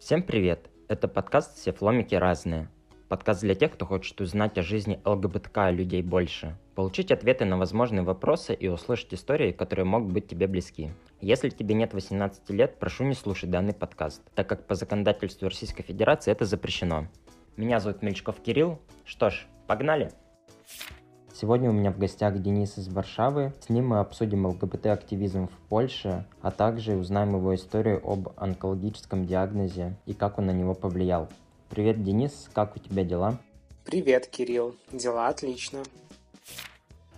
Всем привет! Это подкаст «Все фломики разные». Подкаст для тех, кто хочет узнать о жизни ЛГБТК людей больше, получить ответы на возможные вопросы и услышать истории, которые могут быть тебе близки. Если тебе нет 18 лет, прошу не слушать данный подкаст, так как по законодательству Российской Федерации это запрещено. Меня зовут Мельчков Кирилл. Что ж, погнали! Сегодня у меня в гостях Денис из Варшавы. С ним мы обсудим ЛГБТ-активизм в Польше, а также узнаем его историю об онкологическом диагнозе и как он на него повлиял. Привет, Денис, как у тебя дела? Привет, Кирилл. Дела отлично.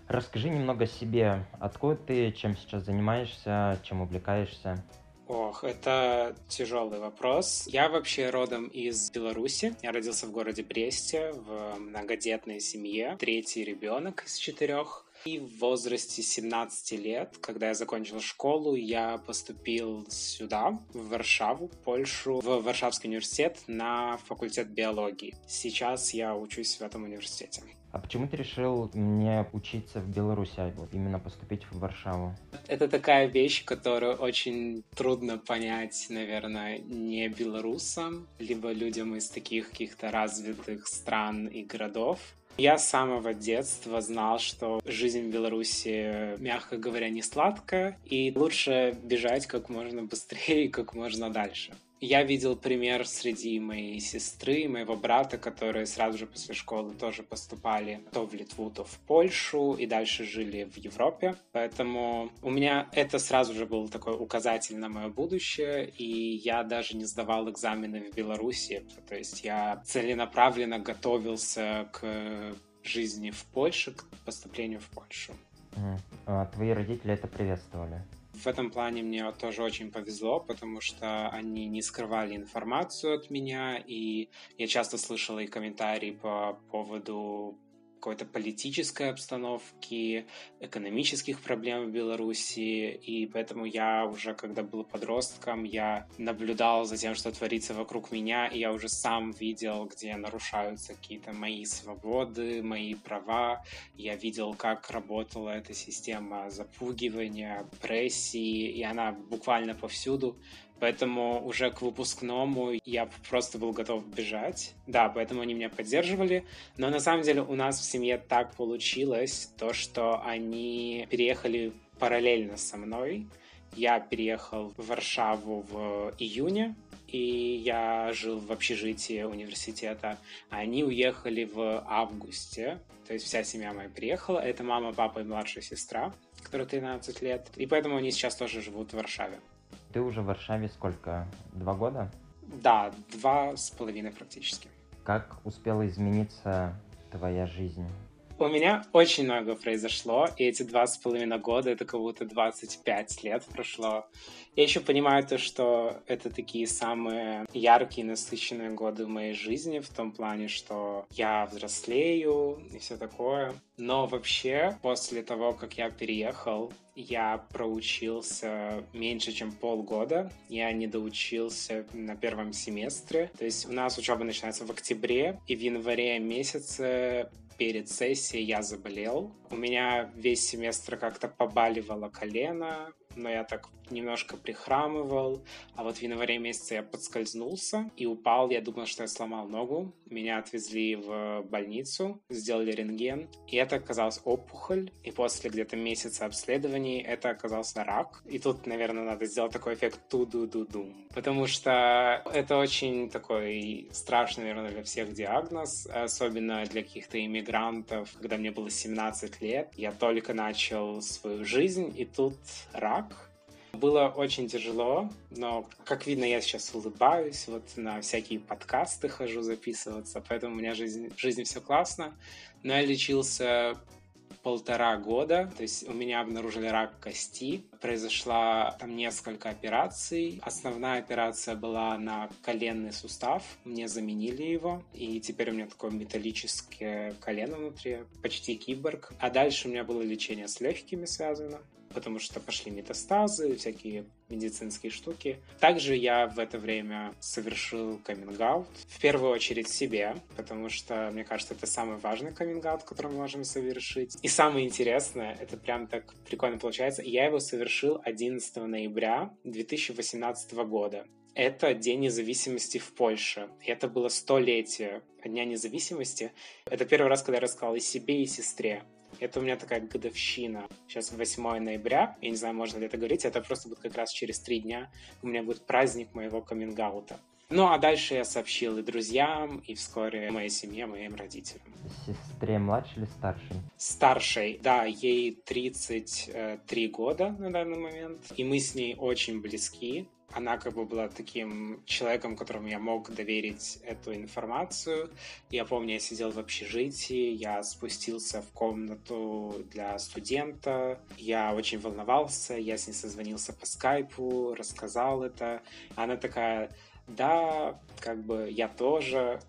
Расскажи немного о себе. Откуда ты, чем сейчас занимаешься, чем увлекаешься? Ох, это тяжелый вопрос. Я вообще родом из Беларуси. Я родился в городе Бресте в многодетной семье. Третий ребенок из четырех. И в возрасте 17 лет, когда я закончил школу, я поступил сюда, в Варшаву, Польшу, в Варшавский университет на факультет биологии. Сейчас я учусь в этом университете. А почему ты решил не учиться в Беларуси, а вот именно поступить в Варшаву? Это такая вещь, которую очень трудно понять, наверное, не белорусам, либо людям из таких каких-то развитых стран и городов. Я с самого детства знал, что жизнь в Беларуси, мягко говоря, не сладкая, и лучше бежать как можно быстрее и как можно дальше. Я видел пример среди моей сестры моего брата, которые сразу же после школы тоже поступали то в Литву, то в Польшу и дальше жили в Европе. Поэтому у меня это сразу же был такой указатель на мое будущее, и я даже не сдавал экзамены в Беларуси. То есть я целенаправленно готовился к жизни в Польше, к поступлению в Польшу. А твои родители это приветствовали? В этом плане мне тоже очень повезло, потому что они не скрывали информацию от меня, и я часто слышала и комментарии по поводу какой-то политической обстановки, экономических проблем в Беларуси, и поэтому я уже, когда был подростком, я наблюдал за тем, что творится вокруг меня, и я уже сам видел, где нарушаются какие-то мои свободы, мои права. Я видел, как работала эта система запугивания, прессии, и она буквально повсюду. Поэтому уже к выпускному я просто был готов бежать. Да, поэтому они меня поддерживали. Но на самом деле у нас в семье так получилось, то, что они переехали параллельно со мной. Я переехал в Варшаву в июне, и я жил в общежитии университета. Они уехали в августе, то есть вся семья моя приехала. Это мама, папа и младшая сестра, которая 13 лет. И поэтому они сейчас тоже живут в Варшаве. Ты уже в Варшаве сколько? Два года? Да, два с половиной практически. Как успела измениться твоя жизнь? У меня очень много произошло, и эти два с половиной года, это как будто 25 лет прошло. Я еще понимаю то, что это такие самые яркие, насыщенные годы в моей жизни, в том плане, что я взрослею и все такое. Но вообще, после того, как я переехал, я проучился меньше, чем полгода. Я не доучился на первом семестре. То есть у нас учеба начинается в октябре, и в январе месяце перед сессией я заболел. У меня весь семестр как-то побаливало колено, но я так немножко прихрамывал. А вот в январе месяце я подскользнулся и упал. Я думал, что я сломал ногу. Меня отвезли в больницу, сделали рентген. И это оказалось опухоль. И после где-то месяца обследований это оказался рак. И тут, наверное, надо сделать такой эффект ту-ду-ду-ду. Потому что это очень такой страшный, наверное, для всех диагноз. Особенно для каких-то иммигрантов. Когда мне было 17 лет, я только начал свою жизнь, и тут рак. Было очень тяжело, но, как видно, я сейчас улыбаюсь, вот на всякие подкасты хожу записываться, поэтому у меня жизнь, в жизни все классно. Но я лечился полтора года, то есть у меня обнаружили рак кости, произошла там несколько операций. Основная операция была на коленный сустав, мне заменили его, и теперь у меня такое металлическое колено внутри, почти киборг. А дальше у меня было лечение с легкими связано, потому что пошли метастазы, всякие медицинские штуки. Также я в это время совершил каминг-аут. В первую очередь себе, потому что, мне кажется, это самый важный каминг-аут, который мы можем совершить. И самое интересное, это прям так прикольно получается, я его совершил 11 ноября 2018 года. Это День независимости в Польше. Это было столетие Дня независимости. Это первый раз, когда я рассказал и себе, и сестре. Это у меня такая годовщина. Сейчас 8 ноября. Я не знаю, можно ли это говорить. Это просто будет как раз через три дня. У меня будет праздник моего каминг -аута. Ну, а дальше я сообщил и друзьям, и вскоре моей семье, моим родителям. Сестре младшей или старшей? Старшей, да, ей 33 года на данный момент. И мы с ней очень близки. Она как бы была таким человеком, которому я мог доверить эту информацию. Я помню, я сидел в общежитии, я спустился в комнату для студента. Я очень волновался, я с ней созвонился по скайпу, рассказал это. Она такая, да, как бы я тоже.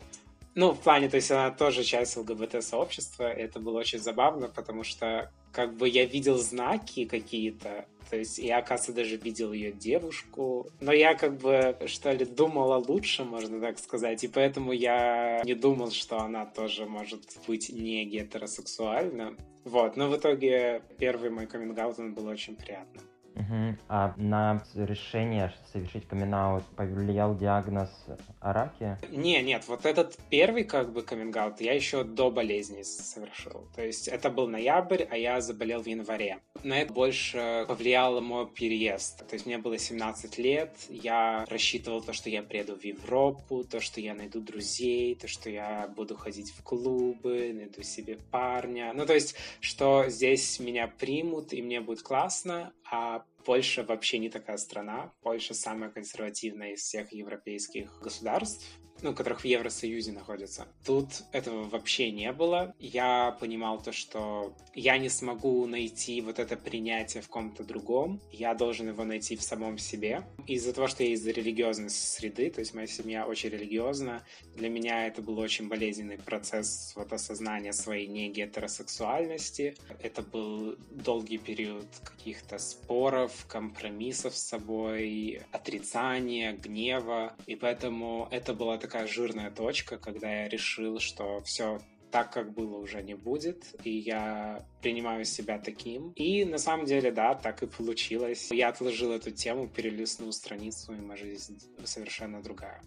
Ну, в плане, то есть она тоже часть ЛГБТ-сообщества, это было очень забавно, потому что как бы я видел знаки какие-то, то есть я, оказывается, даже видел ее девушку, но я как бы, что ли, думала лучше, можно так сказать, и поэтому я не думал, что она тоже может быть не гетеросексуальна. Вот, но в итоге первый мой каминг он был очень приятным. Угу. А на решение совершить камин повлиял диагноз о раке? Не, нет, вот этот первый как бы каминг я еще до болезни совершил. То есть это был ноябрь, а я заболел в январе. На это больше повлиял мой переезд. То есть мне было 17 лет, я рассчитывал то, что я приеду в Европу, то, что я найду друзей, то, что я буду ходить в клубы, найду себе парня. Ну, то есть, что здесь меня примут, и мне будет классно, а about Польша вообще не такая страна. Польша самая консервативная из всех европейских государств ну, которых в Евросоюзе находятся. Тут этого вообще не было. Я понимал то, что я не смогу найти вот это принятие в ком-то другом. Я должен его найти в самом себе. Из-за того, что я из религиозной среды, то есть моя семья очень религиозна, для меня это был очень болезненный процесс вот осознания своей не гетеросексуальности. Это был долгий период каких-то споров, компромиссов с собой, отрицания, гнева. И поэтому это была такая жирная точка, когда я решил, что все так, как было, уже не будет, и я принимаю себя таким. И на самом деле, да, так и получилось. Я отложил эту тему, перелистнул страницу, и моя жизнь совершенно другая.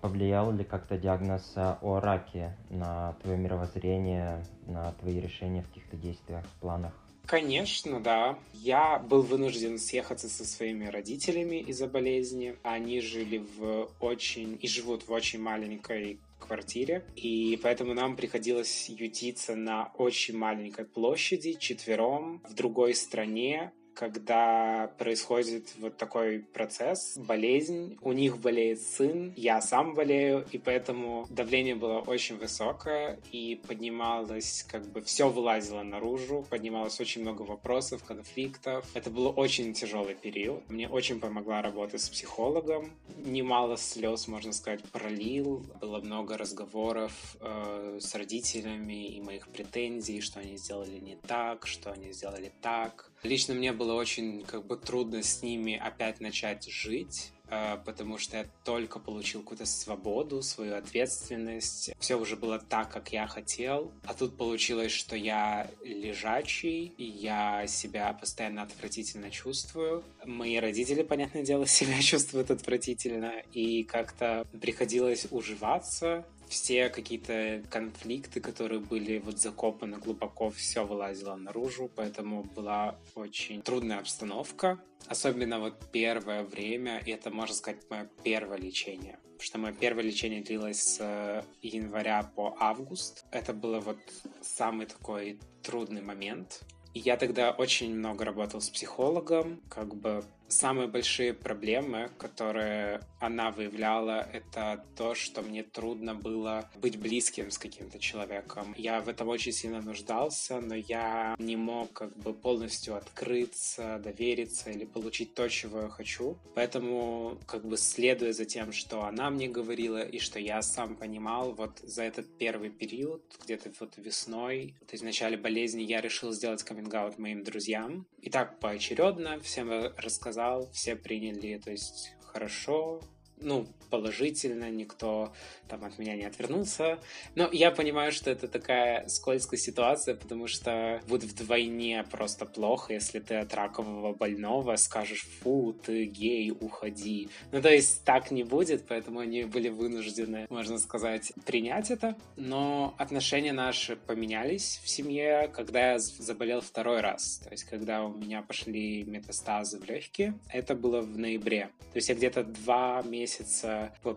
Повлиял ли как-то диагноз э, о раке на твое мировоззрение, на твои решения в каких-то действиях, планах? Конечно, да. Я был вынужден съехаться со своими родителями из-за болезни. Они жили в очень и живут в очень маленькой квартире, и поэтому нам приходилось ютиться на очень маленькой площади четвером в другой стране, когда происходит вот такой процесс, болезнь, у них болеет сын, я сам болею, и поэтому давление было очень высокое, и поднималось, как бы все вылазило наружу, поднималось очень много вопросов, конфликтов. Это был очень тяжелый период. Мне очень помогла работа с психологом. Немало слез, можно сказать, пролил. Было много разговоров э, с родителями и моих претензий, что они сделали не так, что они сделали так. Лично мне было очень как бы трудно с ними опять начать жить, э, потому что я только получил какую-то свободу, свою ответственность. Все уже было так, как я хотел. А тут получилось, что я лежачий, и я себя постоянно отвратительно чувствую. Мои родители, понятное дело, себя чувствуют отвратительно, и как-то приходилось уживаться все какие-то конфликты, которые были вот закопаны глубоко, все вылазило наружу, поэтому была очень трудная обстановка. Особенно вот первое время, и это, можно сказать, мое первое лечение. Потому что мое первое лечение длилось с э, января по август. Это было вот самый такой трудный момент. И я тогда очень много работал с психологом, как бы самые большие проблемы, которые она выявляла, это то, что мне трудно было быть близким с каким-то человеком. Я в этом очень сильно нуждался, но я не мог как бы полностью открыться, довериться или получить то, чего я хочу. Поэтому, как бы следуя за тем, что она мне говорила и что я сам понимал, вот за этот первый период, где-то вот весной, то есть в начале болезни, я решил сделать каминг моим друзьям. И так поочередно всем рассказал сказал, все приняли, то есть хорошо, ну, положительно, никто там от меня не отвернулся. Но я понимаю, что это такая скользкая ситуация, потому что будет вдвойне просто плохо, если ты от ракового больного скажешь, фу, ты гей, уходи. Ну, то есть так не будет, поэтому они были вынуждены, можно сказать, принять это. Но отношения наши поменялись в семье, когда я заболел второй раз. То есть, когда у меня пошли метастазы в легкие, это было в ноябре. То есть, я где-то два месяца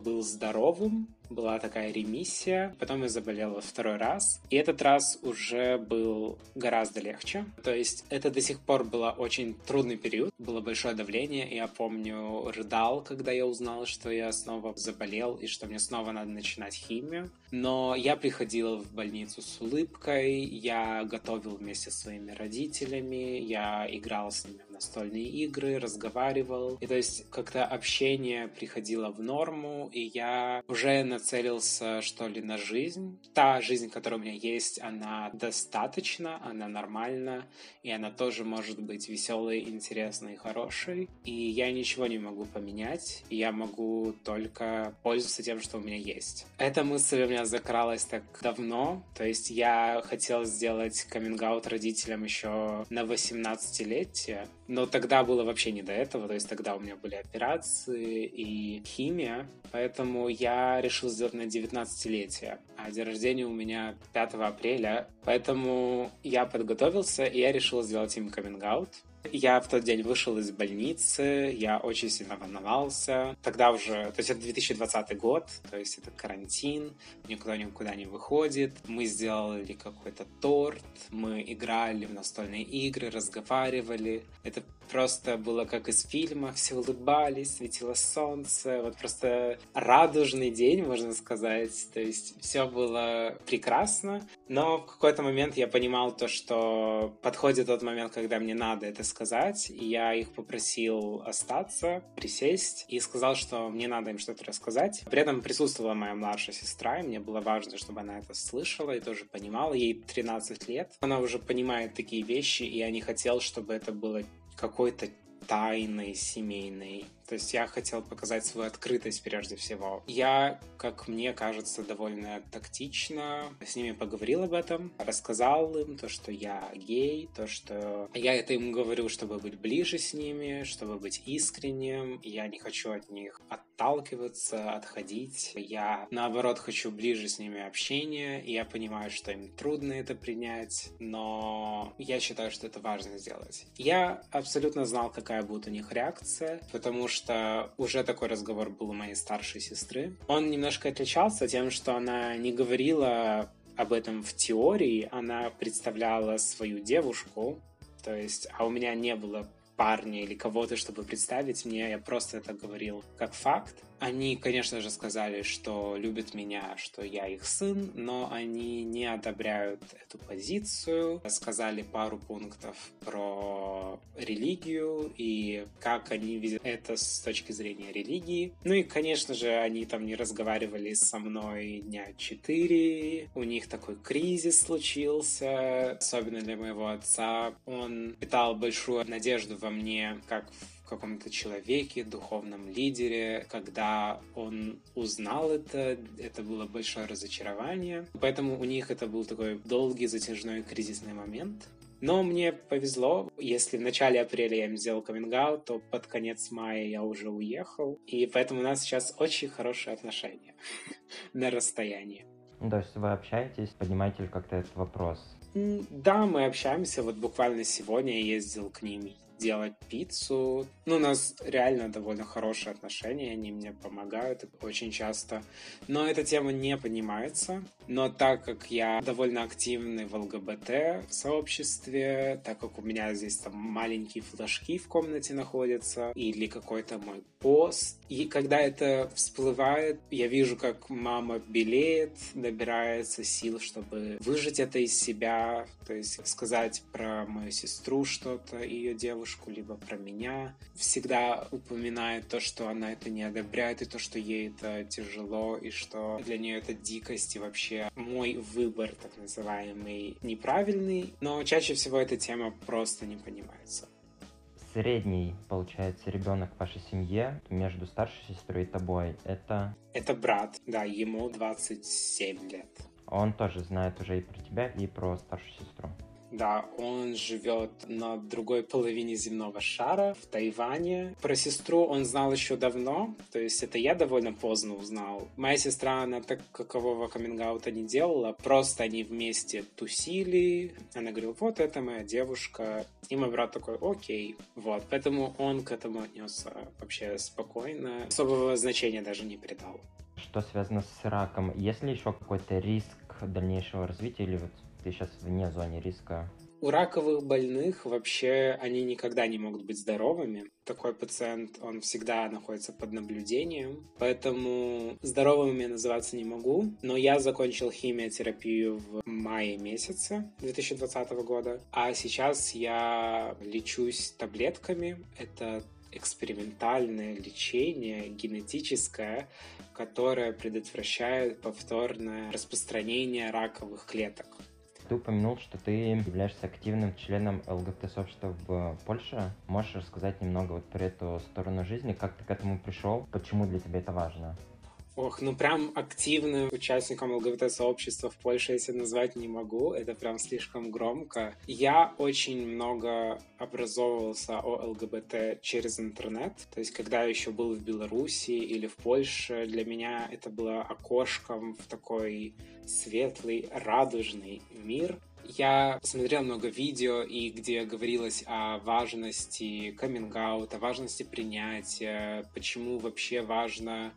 был здоровым, была такая ремиссия, потом я заболел во второй раз, и этот раз уже был гораздо легче. То есть это до сих пор был очень трудный период, было большое давление, я помню, рыдал, когда я узнал, что я снова заболел и что мне снова надо начинать химию. Но я приходил в больницу с улыбкой, я готовил вместе со своими родителями, я играл с ними в настольные игры, разговаривал. И то есть как-то общение приходило в норму, и я уже нацелился, что ли, на жизнь. Та жизнь, которая у меня есть, она достаточно, она нормальна, и она тоже может быть веселой, интересной и хорошей. И я ничего не могу поменять, я могу только пользоваться тем, что у меня есть. Эта мысль у меня закралась так давно, то есть я хотел сделать каминг-аут родителям еще на 18-летие, но тогда было вообще не до этого, то есть тогда у меня были операции и химия, поэтому я решил сделать на 19-летие, а день рождения у меня 5 апреля, поэтому я подготовился, и я решил сделать им каминг-аут. Я в тот день вышел из больницы, я очень сильно волновался. Тогда уже, то есть это 2020 год, то есть это карантин, никуда никуда не выходит. Мы сделали какой-то торт, мы играли в настольные игры, разговаривали. Это просто было как из фильма, все улыбались, светило солнце, вот просто радужный день, можно сказать, то есть все было прекрасно, но в какой-то момент я понимал то, что подходит тот момент, когда мне надо это сказать, и я их попросил остаться, присесть, и сказал, что мне надо им что-то рассказать. При этом присутствовала моя младшая сестра, и мне было важно, чтобы она это слышала и тоже понимала. Ей 13 лет, она уже понимает такие вещи, и я не хотел, чтобы это было какой-то тайной семейной. То есть я хотел показать свою открытость прежде всего. Я, как мне кажется, довольно тактично с ними поговорил об этом, рассказал им то, что я гей, то, что я это им говорю, чтобы быть ближе с ними, чтобы быть искренним. Я не хочу от них отталкиваться, отходить. Я, наоборот, хочу ближе с ними общения, и я понимаю, что им трудно это принять, но я считаю, что это важно сделать. Я абсолютно знал, какая будет у них реакция, потому что что уже такой разговор был у моей старшей сестры. Он немножко отличался тем, что она не говорила об этом в теории, она представляла свою девушку, то есть, а у меня не было парня или кого-то, чтобы представить мне, я просто это говорил как факт. Они, конечно же, сказали, что любят меня, что я их сын, но они не одобряют эту позицию. Сказали пару пунктов про религию и как они видят это с точки зрения религии. Ну и, конечно же, они там не разговаривали со мной дня четыре. У них такой кризис случился, особенно для моего отца. Он питал большую надежду во мне, как в каком-то человеке, духовном лидере. Когда он узнал это, это было большое разочарование. Поэтому у них это был такой долгий, затяжной кризисный момент. Но мне повезло, если в начале апреля я им сделал каминг то под конец мая я уже уехал. И поэтому у нас сейчас очень хорошие отношения на расстоянии. То есть вы общаетесь, поднимаете ли как-то этот вопрос? Да, мы общаемся. Вот буквально сегодня я ездил к ним делать пиццу. Ну, у нас реально довольно хорошие отношения, они мне помогают очень часто. Но эта тема не поднимается. Но так как я довольно активный в ЛГБТ-сообществе, так как у меня здесь там маленькие флажки в комнате находятся, или какой-то мой пост, и когда это всплывает, я вижу, как мама белеет, набирается сил, чтобы выжить это из себя, то есть сказать про мою сестру что-то, ее девушку, либо про меня. Всегда упоминает то, что она это не одобряет, и то, что ей это тяжело, и что для нее это дикость, и вообще мой выбор, так называемый, неправильный. Но чаще всего эта тема просто не понимается. средний, получается, ребенок в вашей семье между старшей сестрой и тобой, это... Это брат, да, ему 27 лет. Он тоже знает уже и про тебя, и про старшую сестру. Да, он живет на другой половине земного шара, в Тайване. Про сестру он знал еще давно, то есть это я довольно поздно узнал. Моя сестра, она так какового каминг не делала, просто они вместе тусили. Она говорила, вот это моя девушка. И мой брат такой, окей. Вот, поэтому он к этому отнесся вообще спокойно. Особого значения даже не придал. Что связано с раком? Есть ли еще какой-то риск дальнейшего развития или вот ты сейчас вне зоны риска? У раковых больных вообще они никогда не могут быть здоровыми. Такой пациент, он всегда находится под наблюдением. Поэтому здоровым я называться не могу. Но я закончил химиотерапию в мае месяце 2020 года. А сейчас я лечусь таблетками. Это экспериментальное лечение генетическое, которое предотвращает повторное распространение раковых клеток. Ты упомянул, что ты являешься активным членом ЛГБТ-сообщества в Польше. Можешь рассказать немного вот про эту сторону жизни, как ты к этому пришел, почему для тебя это важно? Ох, ну прям активным участником ЛГБТ-сообщества в Польше я себя назвать не могу, это прям слишком громко. Я очень много образовывался о ЛГБТ через интернет, то есть когда я еще был в Беларуси или в Польше, для меня это было окошком в такой светлый, радужный мир. Я посмотрел много видео, и где говорилось о важности каминг о важности принятия, почему вообще важно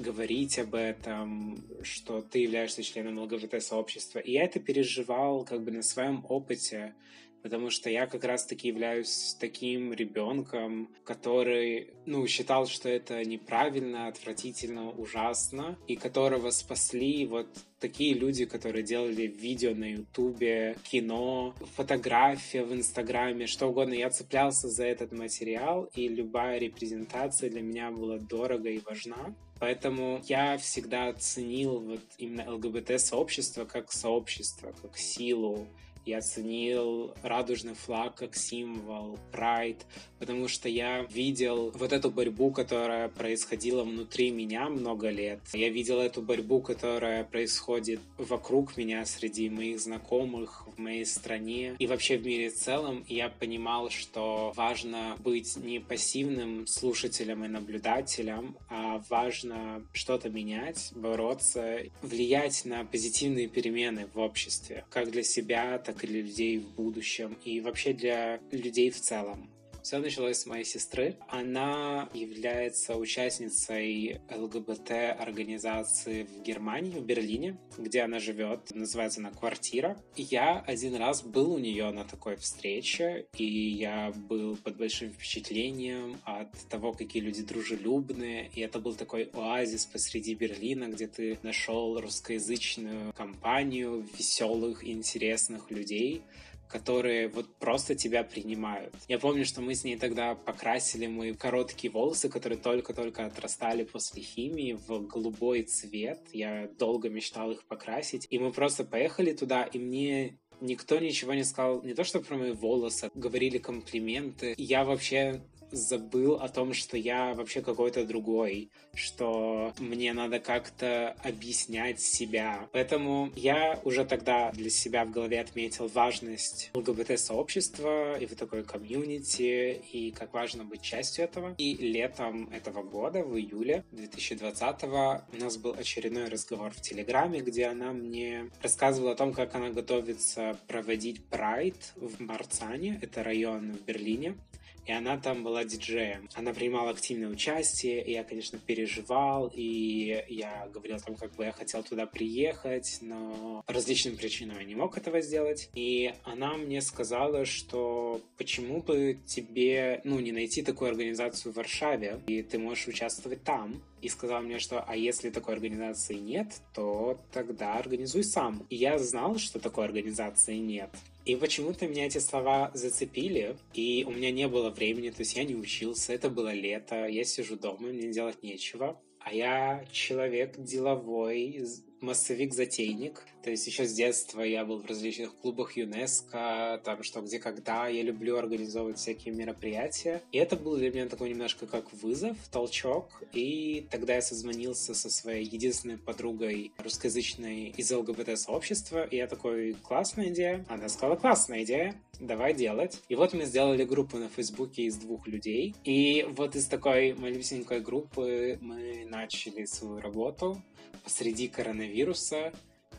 говорить об этом, что ты являешься членом ЛГБТ-сообщества. И я это переживал как бы на своем опыте, потому что я как раз-таки являюсь таким ребенком, который, ну, считал, что это неправильно, отвратительно, ужасно, и которого спасли вот такие люди, которые делали видео на Ютубе, кино, фотография в Инстаграме, что угодно. Я цеплялся за этот материал, и любая репрезентация для меня была дорого и важна. Поэтому я всегда ценил вот именно ЛГБТ-сообщество как сообщество, как силу, я ценил радужный флаг как символ, прайд, потому что я видел вот эту борьбу, которая происходила внутри меня много лет. Я видел эту борьбу, которая происходит вокруг меня, среди моих знакомых, в моей стране и вообще в мире в целом. Я понимал, что важно быть не пассивным слушателем и наблюдателем, а важно что-то менять, бороться, влиять на позитивные перемены в обществе, как для себя, так для людей в будущем и вообще для людей в целом. Все началось с моей сестры. Она является участницей ЛГБТ-организации в Германии, в Берлине, где она живет. Называется она «Квартира». Я один раз был у нее на такой встрече, и я был под большим впечатлением от того, какие люди дружелюбные. И это был такой оазис посреди Берлина, где ты нашел русскоязычную компанию веселых интересных людей, которые вот просто тебя принимают. Я помню, что мы с ней тогда покрасили мои короткие волосы, которые только-только отрастали после химии, в голубой цвет. Я долго мечтал их покрасить. И мы просто поехали туда, и мне никто ничего не сказал, не то что про мои волосы, говорили комплименты. Я вообще забыл о том, что я вообще какой-то другой, что мне надо как-то объяснять себя. Поэтому я уже тогда для себя в голове отметил важность ЛГБТ-сообщества и в такой комьюнити, и как важно быть частью этого. И летом этого года, в июле 2020 у нас был очередной разговор в Телеграме, где она мне рассказывала о том, как она готовится проводить прайд в Марцане, это район в Берлине, и она там была диджеем. Она принимала активное участие, и я, конечно, переживал, и я говорил о том, как бы я хотел туда приехать, но по различным причинам я не мог этого сделать. И она мне сказала, что почему бы тебе, ну, не найти такую организацию в Варшаве, и ты можешь участвовать там. И сказала мне, что а если такой организации нет, то тогда организуй сам. И я знал, что такой организации нет. И почему-то меня эти слова зацепили, и у меня не было времени, то есть я не учился, это было лето, я сижу дома, мне делать нечего. А я человек деловой, массовик-затейник. То есть еще с детства я был в различных клубах ЮНЕСКО, там что, где, когда. Я люблю организовывать всякие мероприятия. И это был для меня такой немножко как вызов, толчок. И тогда я созвонился со своей единственной подругой русскоязычной из ЛГБТ-сообщества. И я такой, классная идея. Она сказала, классная идея, давай делать. И вот мы сделали группу на Фейсбуке из двух людей. И вот из такой малюсенькой группы мы начали свою работу посреди коронавируса,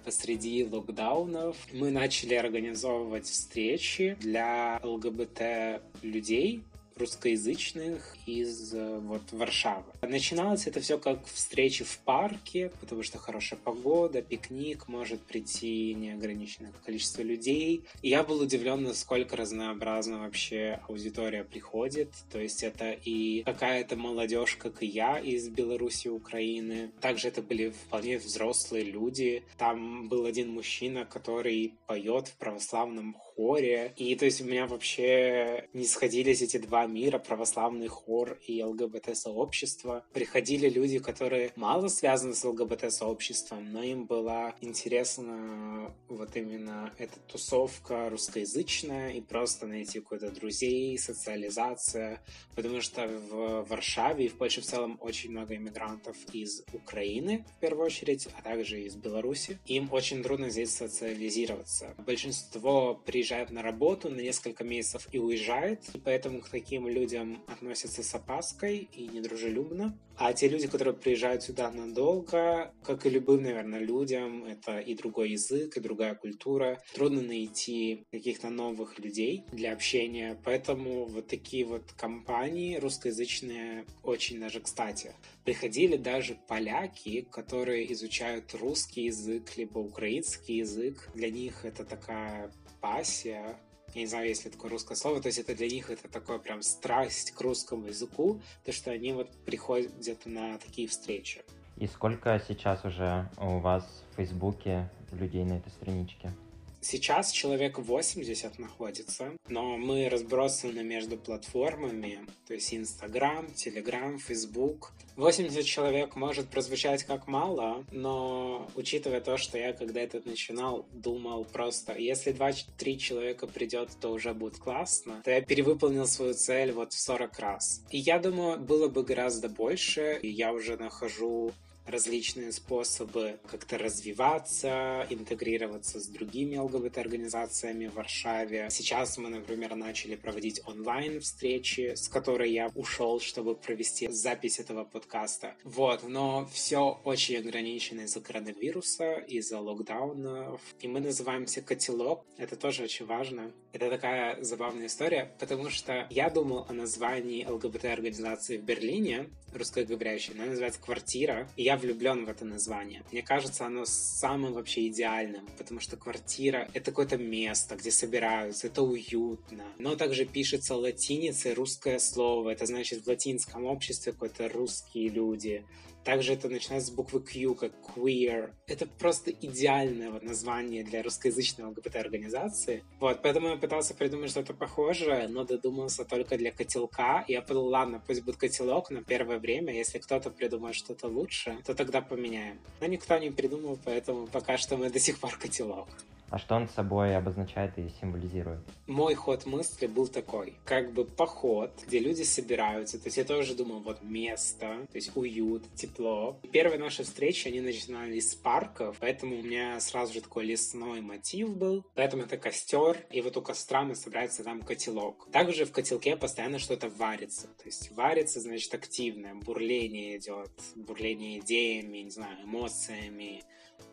посреди локдаунов. Мы начали организовывать встречи для ЛГБТ людей, русскоязычных из э, вот Варшавы. Начиналось это все как встречи в парке, потому что хорошая погода, пикник, может прийти неограниченное количество людей. И я был удивлен, насколько разнообразно вообще аудитория приходит. То есть это и какая-то молодежь, как и я, из Беларуси, Украины. Также это были вполне взрослые люди. Там был один мужчина, который поет в православном хоре. И то есть у меня вообще не сходились эти два мира, православный хор и ЛГБТ-сообщество. Приходили люди, которые мало связаны с ЛГБТ-сообществом, но им была интересна вот именно эта тусовка русскоязычная и просто найти какой-то друзей, социализация. Потому что в Варшаве и в Польше в целом очень много иммигрантов из Украины, в первую очередь, а также из Беларуси. Им очень трудно здесь социализироваться. Большинство приезжает приезжает на работу на несколько месяцев и уезжает, и поэтому к таким людям относятся с опаской и недружелюбно. А те люди, которые приезжают сюда надолго, как и любым, наверное, людям, это и другой язык, и другая культура. Трудно найти каких-то новых людей для общения, поэтому вот такие вот компании русскоязычные очень даже кстати. Приходили даже поляки, которые изучают русский язык, либо украинский язык. Для них это такая пассия, я не знаю, есть ли такое русское слово, то есть это для них это такое прям страсть к русскому языку, то что они вот приходят на такие встречи. И сколько сейчас уже у вас в Фейсбуке людей на этой страничке? Сейчас человек 80 находится, но мы разбросаны между платформами, то есть Инстаграм, Телеграм, Фейсбук. 80 человек может прозвучать как мало, но учитывая то, что я когда этот начинал, думал просто, если 2-3 человека придет, то уже будет классно, то я перевыполнил свою цель вот в 40 раз. И я думаю, было бы гораздо больше, и я уже нахожу различные способы как-то развиваться, интегрироваться с другими ЛГБТ-организациями в Варшаве. Сейчас мы, например, начали проводить онлайн-встречи, с которой я ушел, чтобы провести запись этого подкаста. Вот, но все очень ограничено из-за коронавируса, из-за локдаунов. И мы называемся «Котелок». Это тоже очень важно. Это такая забавная история, потому что я думал о названии ЛГБТ-организации в Берлине, русскоговорящей, она называется «Квартира», и я влюблен в это название. Мне кажется, оно самым вообще идеальным, потому что квартира — это какое-то место, где собираются, это уютно. Но также пишется латиницей русское слово, это значит в латинском обществе какой-то русские люди. Также это начинается с буквы Q, как queer. Это просто идеальное вот название для русскоязычной ЛГБТ-организации. Вот, поэтому я пытался придумать что-то похожее, но додумался только для котелка. Я подумал, ладно, пусть будет котелок на первое время. Если кто-то придумает что-то лучше, то тогда поменяем. Но никто не придумал, поэтому пока что мы до сих пор котелок. А что он собой обозначает и символизирует? Мой ход мысли был такой, как бы поход, где люди собираются. То есть я тоже думал, вот место, то есть уют, тепло. Первые наши встречи, они начинались с парков, поэтому у меня сразу же такой лесной мотив был. Поэтому это костер, и вот у костра мы собирается там котелок. Также в котелке постоянно что-то варится. То есть варится, значит, активное, бурление идет, бурление идеями, не знаю, эмоциями,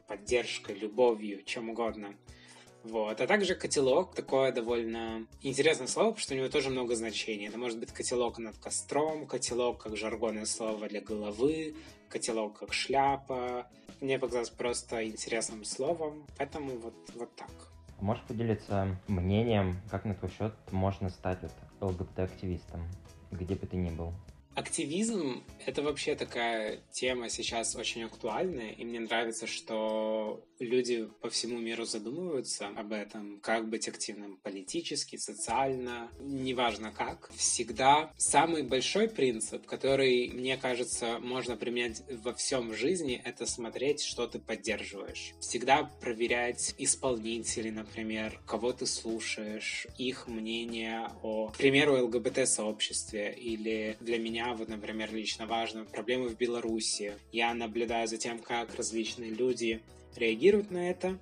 поддержкой, любовью, чем угодно. Вот. А также котелок, такое довольно интересное слово, потому что у него тоже много значений. Это может быть котелок над костром, котелок как жаргонное слово для головы, котелок как шляпа. Мне показалось просто интересным словом, поэтому вот, вот так. Можешь поделиться мнением, как на твой счет можно стать вот ЛГБТ-активистом, где бы ты ни был? Активизм — это вообще такая тема сейчас очень актуальная, и мне нравится, что люди по всему миру задумываются об этом, как быть активным политически, социально, неважно как. Всегда самый большой принцип, который, мне кажется, можно применять во всем жизни, это смотреть, что ты поддерживаешь. Всегда проверять исполнителей, например, кого ты слушаешь, их мнение о, к примеру, ЛГБТ-сообществе или для меня вот, например, лично важно, проблемы в Беларуси. Я наблюдаю за тем, как различные люди реагируют на это,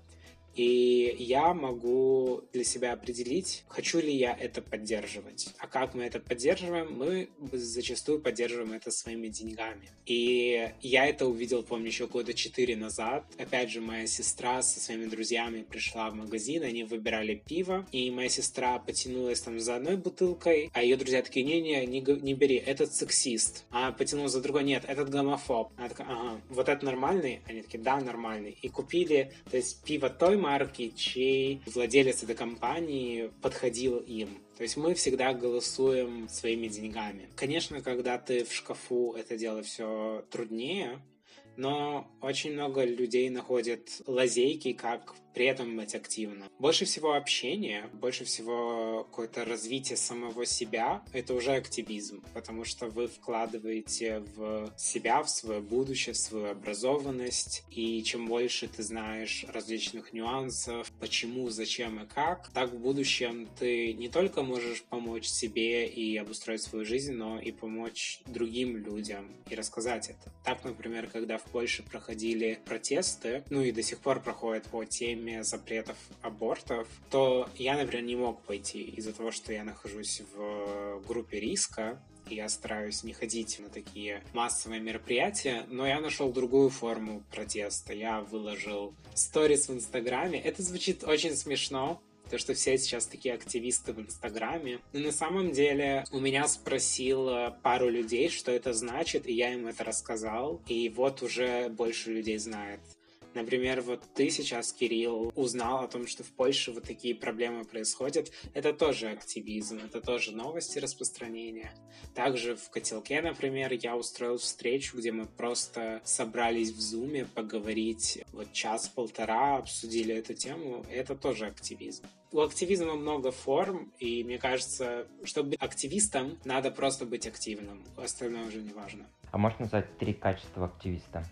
и я могу для себя определить, хочу ли я это поддерживать. А как мы это поддерживаем? Мы зачастую поддерживаем это своими деньгами. И я это увидел, помню, еще года четыре назад. Опять же, моя сестра со своими друзьями пришла в магазин, они выбирали пиво, и моя сестра потянулась там за одной бутылкой, а ее друзья такие, не-не, не, бери, этот сексист. А потянулась за другой, нет, этот гомофоб. Она такая, ага, вот это нормальный? Они такие, да, нормальный. И купили, то есть пиво той марки, чей владелец этой компании подходил им. То есть мы всегда голосуем своими деньгами. Конечно, когда ты в шкафу, это дело все труднее, но очень много людей находят лазейки, как при этом быть активным. Больше всего общение, больше всего какое-то развитие самого себя — это уже активизм, потому что вы вкладываете в себя, в свое будущее, в свою образованность, и чем больше ты знаешь различных нюансов, почему, зачем и как, так в будущем ты не только можешь помочь себе и обустроить свою жизнь, но и помочь другим людям и рассказать это. Так, например, когда в Польше проходили протесты, ну и до сих пор проходят по теме теме запретов абортов, то я, например, не мог пойти из-за того, что я нахожусь в группе риска, я стараюсь не ходить на такие массовые мероприятия, но я нашел другую форму протеста. Я выложил сторис в Инстаграме. Это звучит очень смешно, то, что все сейчас такие активисты в Инстаграме. Но на самом деле у меня спросил пару людей, что это значит, и я им это рассказал. И вот уже больше людей знает. Например, вот ты сейчас, Кирилл, узнал о том, что в Польше вот такие проблемы происходят. Это тоже активизм, это тоже новости распространения. Также в Котелке, например, я устроил встречу, где мы просто собрались в Зуме поговорить вот час-полтора, обсудили эту тему. Это тоже активизм. У активизма много форм, и мне кажется, чтобы быть активистом, надо просто быть активным. Остальное уже не важно. А можно назвать три качества активиста?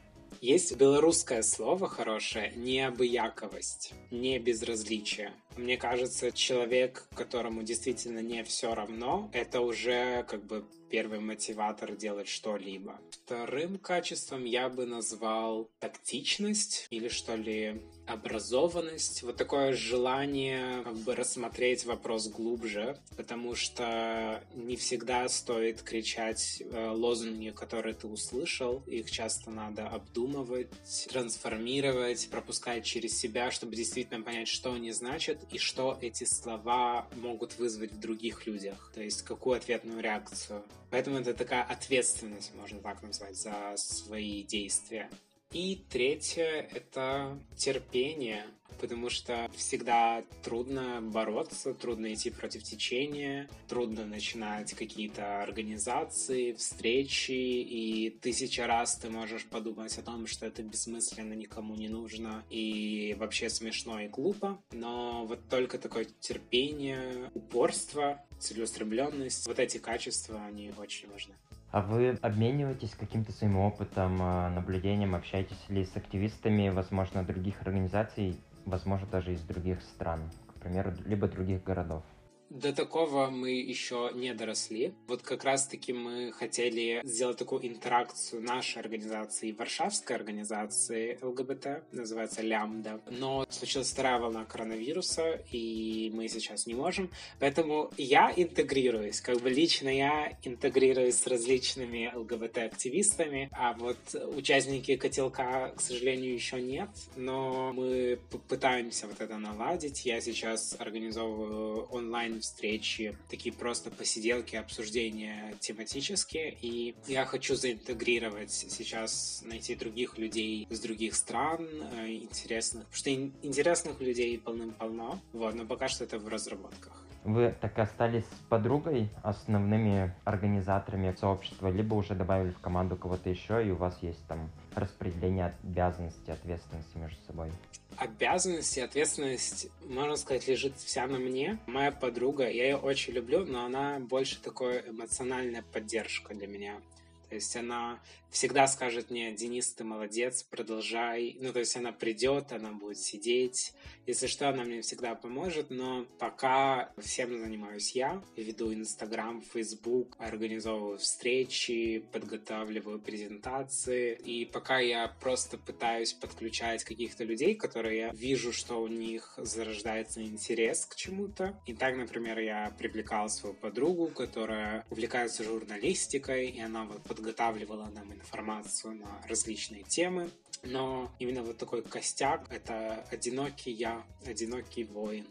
Есть белорусское слово хорошее – необыяковость, не безразличие. Мне кажется, человек, которому действительно не все равно, это уже как бы первый мотиватор делать что-либо. Вторым качеством я бы назвал тактичность или что ли образованность, вот такое желание как бы рассмотреть вопрос глубже, потому что не всегда стоит кричать э, лозунги, которые ты услышал, их часто надо обдумывать, трансформировать, пропускать через себя, чтобы действительно понять, что они значат и что эти слова могут вызвать в других людях, то есть какую ответную реакцию. Поэтому это такая ответственность, можно так назвать, за свои действия. И третье — это терпение, потому что всегда трудно бороться, трудно идти против течения, трудно начинать какие-то организации, встречи, и тысяча раз ты можешь подумать о том, что это бессмысленно, никому не нужно и вообще смешно и глупо, но вот только такое терпение, упорство, целеустремленность, вот эти качества, они очень важны. А вы обмениваетесь каким-то своим опытом, э, наблюдением, общаетесь ли с активистами, возможно, других организаций, возможно, даже из других стран, к примеру, либо других городов? До такого мы еще не доросли. Вот как раз-таки мы хотели сделать такую интеракцию нашей организации и варшавской организации ЛГБТ, называется Лямда. Но случилась вторая волна коронавируса, и мы сейчас не можем. Поэтому я интегрируюсь, как бы лично я интегрируюсь с различными ЛГБТ-активистами, а вот участники котелка, к сожалению, еще нет, но мы пытаемся вот это наладить. Я сейчас организовываю онлайн встречи, такие просто посиделки, обсуждения тематические. И я хочу заинтегрировать сейчас, найти других людей из других стран, э, интересных. Потому что интересных людей полным-полно. Вот, но пока что это в разработках. Вы так и остались с подругой, основными организаторами сообщества, либо уже добавили в команду кого-то еще, и у вас есть там распределение обязанностей, ответственности между собой? Обязанности, ответственность, можно сказать, лежит вся на мне. Моя подруга, я ее очень люблю, но она больше такой эмоциональная поддержка для меня. То есть она всегда скажет мне, Денис, ты молодец, продолжай. Ну, то есть она придет, она будет сидеть. Если что, она мне всегда поможет, но пока всем занимаюсь я. Веду Инстаграм, Фейсбук, организовываю встречи, подготавливаю презентации. И пока я просто пытаюсь подключать каких-то людей, которые я вижу, что у них зарождается интерес к чему-то. И так, например, я привлекал свою подругу, которая увлекается журналистикой, и она вот подготавливала нам информацию на различные темы. Но именно вот такой костяк — это одинокий я, одинокий воин.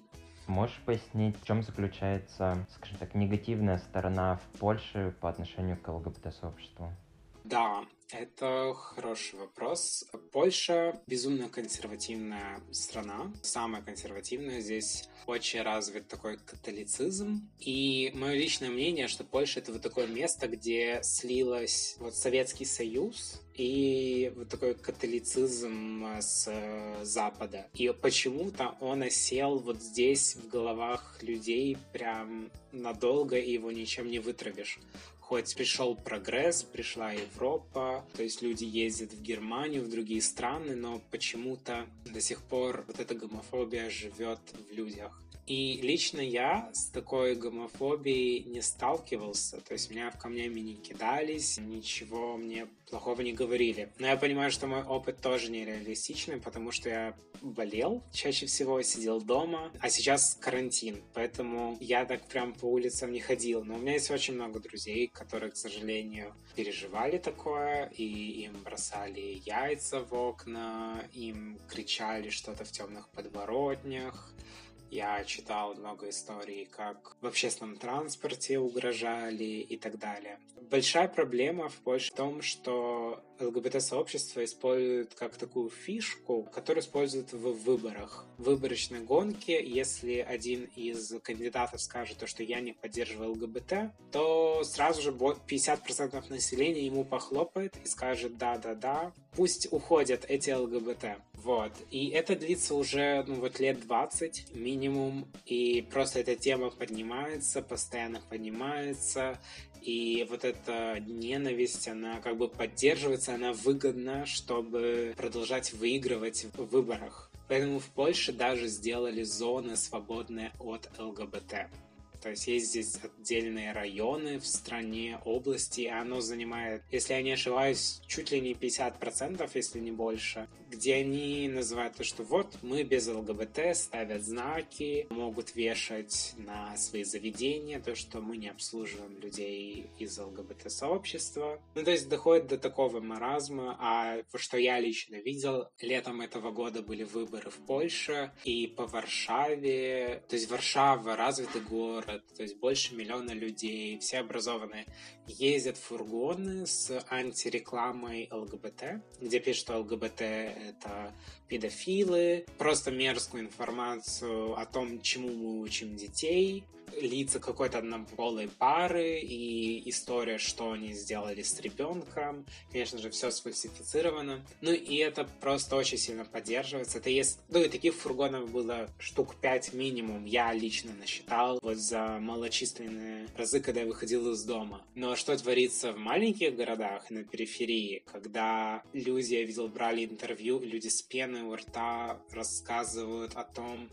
Можешь пояснить, в чем заключается, скажем так, негативная сторона в Польше по отношению к ЛГБТ-сообществу? Да, это хороший вопрос. Польша безумно консервативная страна, самая консервативная. Здесь очень развит такой католицизм. И мое личное мнение, что Польша это вот такое место, где слилось вот Советский Союз и вот такой католицизм с э, Запада. И почему-то он осел вот здесь в головах людей прям надолго, и его ничем не вытравишь хоть пришел прогресс, пришла Европа, то есть люди ездят в Германию, в другие страны, но почему-то до сих пор вот эта гомофобия живет в людях. И лично я с такой гомофобией не сталкивался, то есть меня в камнями не кидались, ничего мне плохого не говорили. Но я понимаю, что мой опыт тоже нереалистичный, потому что я болел чаще всего, сидел дома, а сейчас карантин, поэтому я так прям по улицам не ходил. Но у меня есть очень много друзей, которые, к сожалению, переживали такое, и им бросали яйца в окна, им кричали что-то в темных подворотнях, я читал много историй, как в общественном транспорте угрожали и так далее. Большая проблема в Польше в том, что ЛГБТ-сообщество использует как такую фишку, которую используют в выборах. В выборочной гонке, если один из кандидатов скажет, то, что я не поддерживаю ЛГБТ, то сразу же 50% населения ему похлопает и скажет «да-да-да, пусть уходят эти ЛГБТ». Вот. И это длится уже, ну, вот лет 20 минимум, и просто эта тема поднимается, постоянно поднимается, и вот эта ненависть, она как бы поддерживается, она выгодна, чтобы продолжать выигрывать в выборах. Поэтому в Польше даже сделали зоны, свободные от ЛГБТ. То есть есть здесь отдельные районы в стране, области, и оно занимает, если я не ошибаюсь, чуть ли не 50%, если не больше, где они называют то, что вот мы без ЛГБТ ставят знаки, могут вешать на свои заведения то, что мы не обслуживаем людей из ЛГБТ-сообщества. Ну, то есть доходит до такого маразма, а что я лично видел, летом этого года были выборы в Польше, и по Варшаве, то есть Варшава развитый город, то есть больше миллиона людей, все образованные, ездят фургоны с антирекламой ЛГБТ, где пишут, что ЛГБТ — это педофилы, просто мерзкую информацию о том, чему мы учим детей, лица какой-то однополой пары и история, что они сделали с ребенком. Конечно же, все сфальсифицировано. Ну и это просто очень сильно поддерживается. Это есть... Ну и таких фургонов было штук 5 минимум. Я лично насчитал вот за малочисленные разы, когда я выходил из дома. Но что творится в маленьких городах на периферии, когда люди, я видел, брали интервью, люди с пеной у рта рассказывают о том,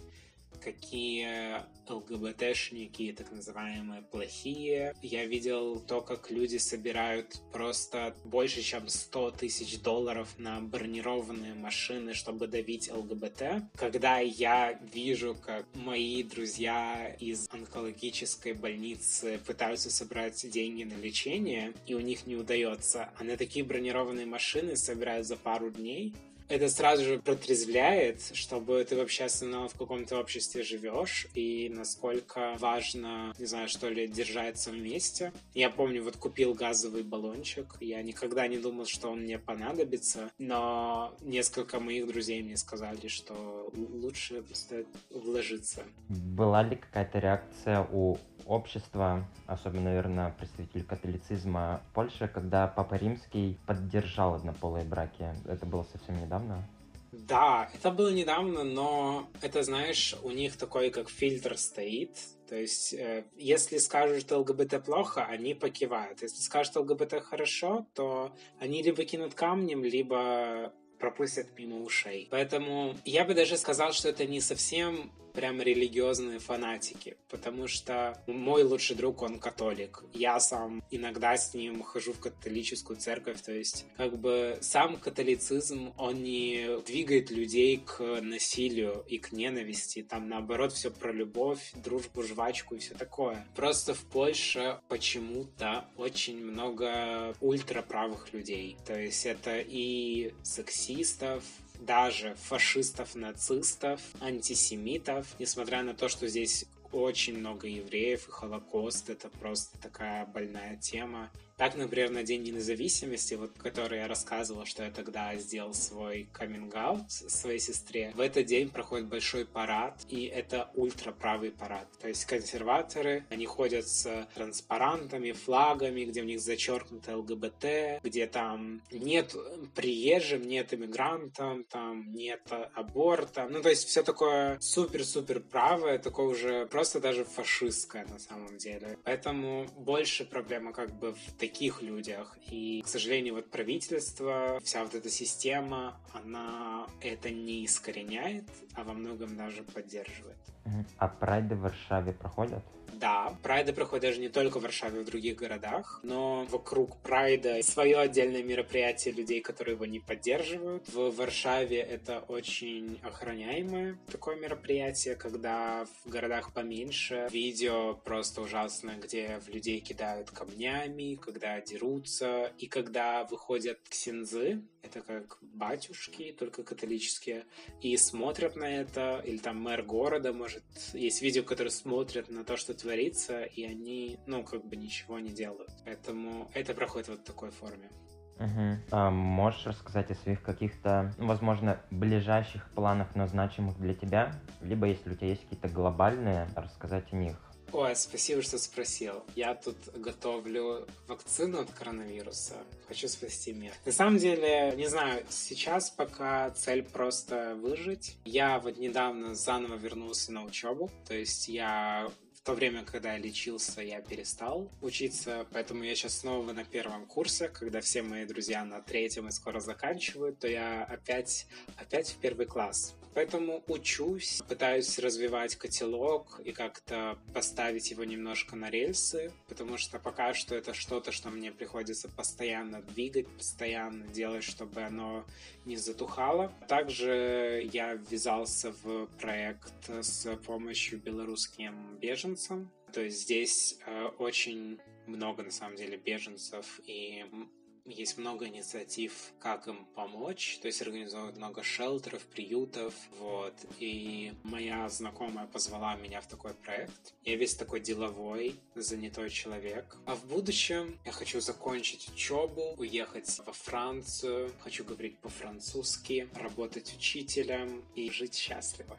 какие ЛГБТшники, так называемые, плохие. Я видел то, как люди собирают просто больше, чем 100 тысяч долларов на бронированные машины, чтобы давить ЛГБТ. Когда я вижу, как мои друзья из онкологической больницы пытаются собрать деньги на лечение, и у них не удается, а на такие бронированные машины собирают за пару дней, это сразу же протрезвляет, чтобы ты вообще осознал, в каком-то обществе живешь и насколько важно, не знаю, что ли, держаться вместе. Я помню, вот купил газовый баллончик, я никогда не думал, что он мне понадобится, но несколько моих друзей мне сказали, что лучше стоит вложиться. Была ли какая-то реакция у общества, особенно, наверное, представителей католицизма в когда Папа Римский поддержал однополые браки? Это было совсем недавно? Да, это было недавно, но это, знаешь, у них такой как фильтр стоит. То есть, э, если скажут, что ЛГБТ плохо, они покивают. Если скажут, что ЛГБТ хорошо, то они либо кинут камнем, либо пропустят мимо ушей. Поэтому я бы даже сказал, что это не совсем прям религиозные фанатики, потому что мой лучший друг, он католик. Я сам иногда с ним хожу в католическую церковь, то есть как бы сам католицизм, он не двигает людей к насилию и к ненависти, там наоборот все про любовь, дружбу, жвачку и все такое. Просто в Польше почему-то очень много ультраправых людей, то есть это и сексистов, даже фашистов, нацистов, антисемитов, несмотря на то, что здесь очень много евреев и Холокост, это просто такая больная тема. Так, например, на День независимости, вот который я рассказывал, что я тогда сделал свой каминг-аут своей сестре, в этот день проходит большой парад, и это ультраправый парад. То есть консерваторы, они ходят с транспарантами, флагами, где у них зачеркнуто ЛГБТ, где там нет приезжим, нет иммигрантам, там нет аборта. Ну, то есть все такое супер-супер правое, такое уже просто даже фашистское на самом деле. Поэтому больше проблема как бы в таких таких людях. И, к сожалению, вот правительство, вся вот эта система, она это не искореняет, а во многом даже поддерживает. А прайды в Варшаве проходят? Да, прайды проходят даже не только в Варшаве, в других городах, но вокруг прайда свое отдельное мероприятие людей, которые его не поддерживают. В Варшаве это очень охраняемое такое мероприятие, когда в городах поменьше видео просто ужасное, где в людей кидают камнями, когда дерутся, и когда выходят ксензы, это как батюшки, только католические, и смотрят на это, или там мэр города, может, есть видео, которые смотрят на то, что творится, и они, ну, как бы ничего не делают. Поэтому это проходит вот в такой форме. Угу. А можешь рассказать о своих каких-то, возможно, ближайших планах, но значимых для тебя? Либо, если у тебя есть какие-то глобальные, рассказать о них. Ой, спасибо, что спросил. Я тут готовлю вакцину от коронавируса. Хочу спасти мир. На самом деле, не знаю, сейчас пока цель просто выжить. Я вот недавно заново вернулся на учебу. То есть я в то время, когда я лечился, я перестал учиться, поэтому я сейчас снова на первом курсе, когда все мои друзья на третьем и скоро заканчивают, то я опять, опять в первый класс. Поэтому учусь, пытаюсь развивать котелок и как-то поставить его немножко на рельсы, потому что пока что это что-то, что мне приходится постоянно двигать, постоянно делать, чтобы оно не затухало. Также я ввязался в проект с помощью белорусским беженцам. То есть здесь э, очень много, на самом деле, беженцев, и есть много инициатив, как им помочь, то есть организовывают много шелтеров, приютов, вот. И моя знакомая позвала меня в такой проект. Я весь такой деловой, занятой человек. А в будущем я хочу закончить учебу, уехать во Францию, хочу говорить по-французски, работать учителем и жить счастливо.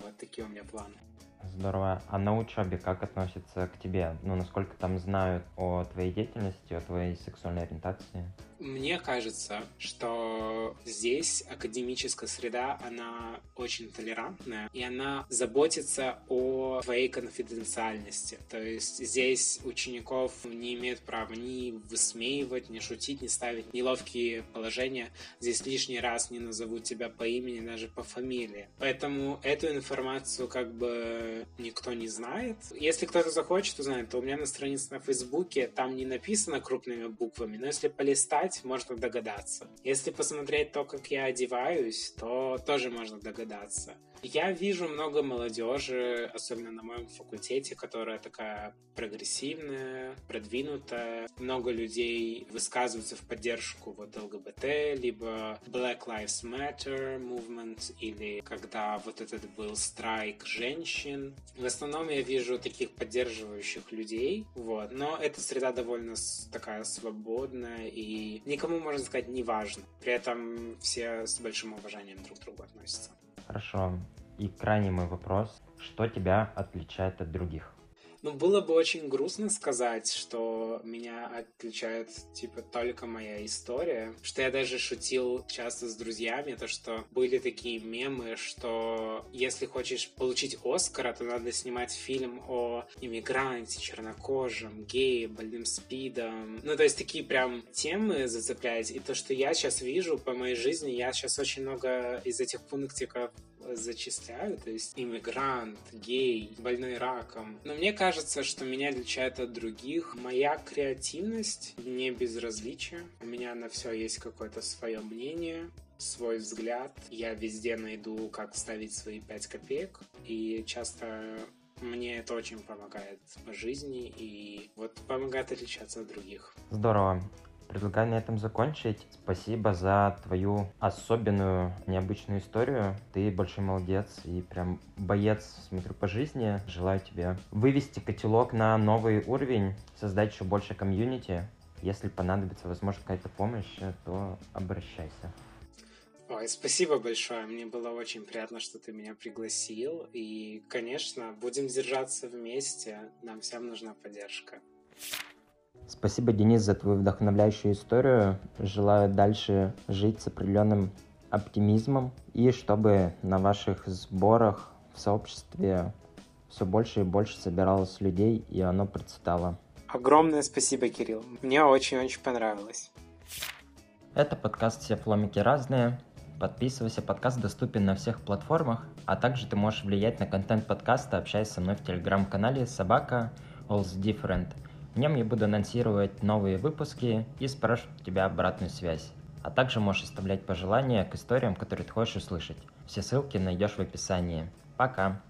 Вот такие у меня планы. Здорово. А на учебе как относятся к тебе? Ну, насколько там знают о твоей деятельности, о твоей сексуальной ориентации? Мне кажется, что здесь академическая среда, она очень толерантная, и она заботится о твоей конфиденциальности. То есть здесь учеников не имеют права ни высмеивать, ни шутить, ни ставить неловкие положения. Здесь лишний раз не назовут тебя по имени, даже по фамилии. Поэтому эту информацию как бы никто не знает. Если кто-то захочет узнать, то у меня на странице на Фейсбуке там не написано крупными буквами, но если полистать, можно догадаться. Если посмотреть то, как я одеваюсь, то тоже можно догадаться. Я вижу много молодежи, особенно на моем факультете, которая такая прогрессивная, продвинутая. Много людей высказываются в поддержку вот ЛГБТ, либо Black Lives Matter movement, или когда вот этот был страйк женщин. В основном я вижу таких поддерживающих людей, вот. Но эта среда довольно такая свободная и никому, можно сказать, не важно. При этом все с большим уважением друг к другу относятся. Хорошо. И крайний мой вопрос. Что тебя отличает от других? Ну, было бы очень грустно сказать, что меня отличает, типа, только моя история. Что я даже шутил часто с друзьями, то, что были такие мемы, что если хочешь получить Оскара, то надо снимать фильм о иммигранте, чернокожем, гее, больным спидом. Ну, то есть такие прям темы зацеплять. И то, что я сейчас вижу по моей жизни, я сейчас очень много из этих пунктиков зачисляю, то есть иммигрант, гей, больной раком. Но мне кажется, что меня отличает от других моя креативность, не безразличие. У меня на все есть какое-то свое мнение свой взгляд. Я везде найду, как вставить свои пять копеек. И часто мне это очень помогает по жизни и вот помогает отличаться от других. Здорово. Предлагаю на этом закончить. Спасибо за твою особенную, необычную историю. Ты большой молодец и прям боец, смотрю, по жизни. Желаю тебе вывести котелок на новый уровень, создать еще больше комьюнити. Если понадобится, возможно, какая-то помощь, то обращайся. Ой, спасибо большое. Мне было очень приятно, что ты меня пригласил. И, конечно, будем держаться вместе. Нам всем нужна поддержка. Спасибо, Денис, за твою вдохновляющую историю. Желаю дальше жить с определенным оптимизмом и чтобы на ваших сборах в сообществе все больше и больше собиралось людей, и оно процветало. Огромное спасибо, Кирилл. Мне очень-очень понравилось. Это подкаст «Все фломики разные». Подписывайся, подкаст доступен на всех платформах, а также ты можешь влиять на контент подкаста, общаясь со мной в телеграм-канале «Собака All's Different». В нем я буду анонсировать новые выпуски и спрашивать у тебя обратную связь. А также можешь оставлять пожелания к историям, которые ты хочешь услышать. Все ссылки найдешь в описании. Пока!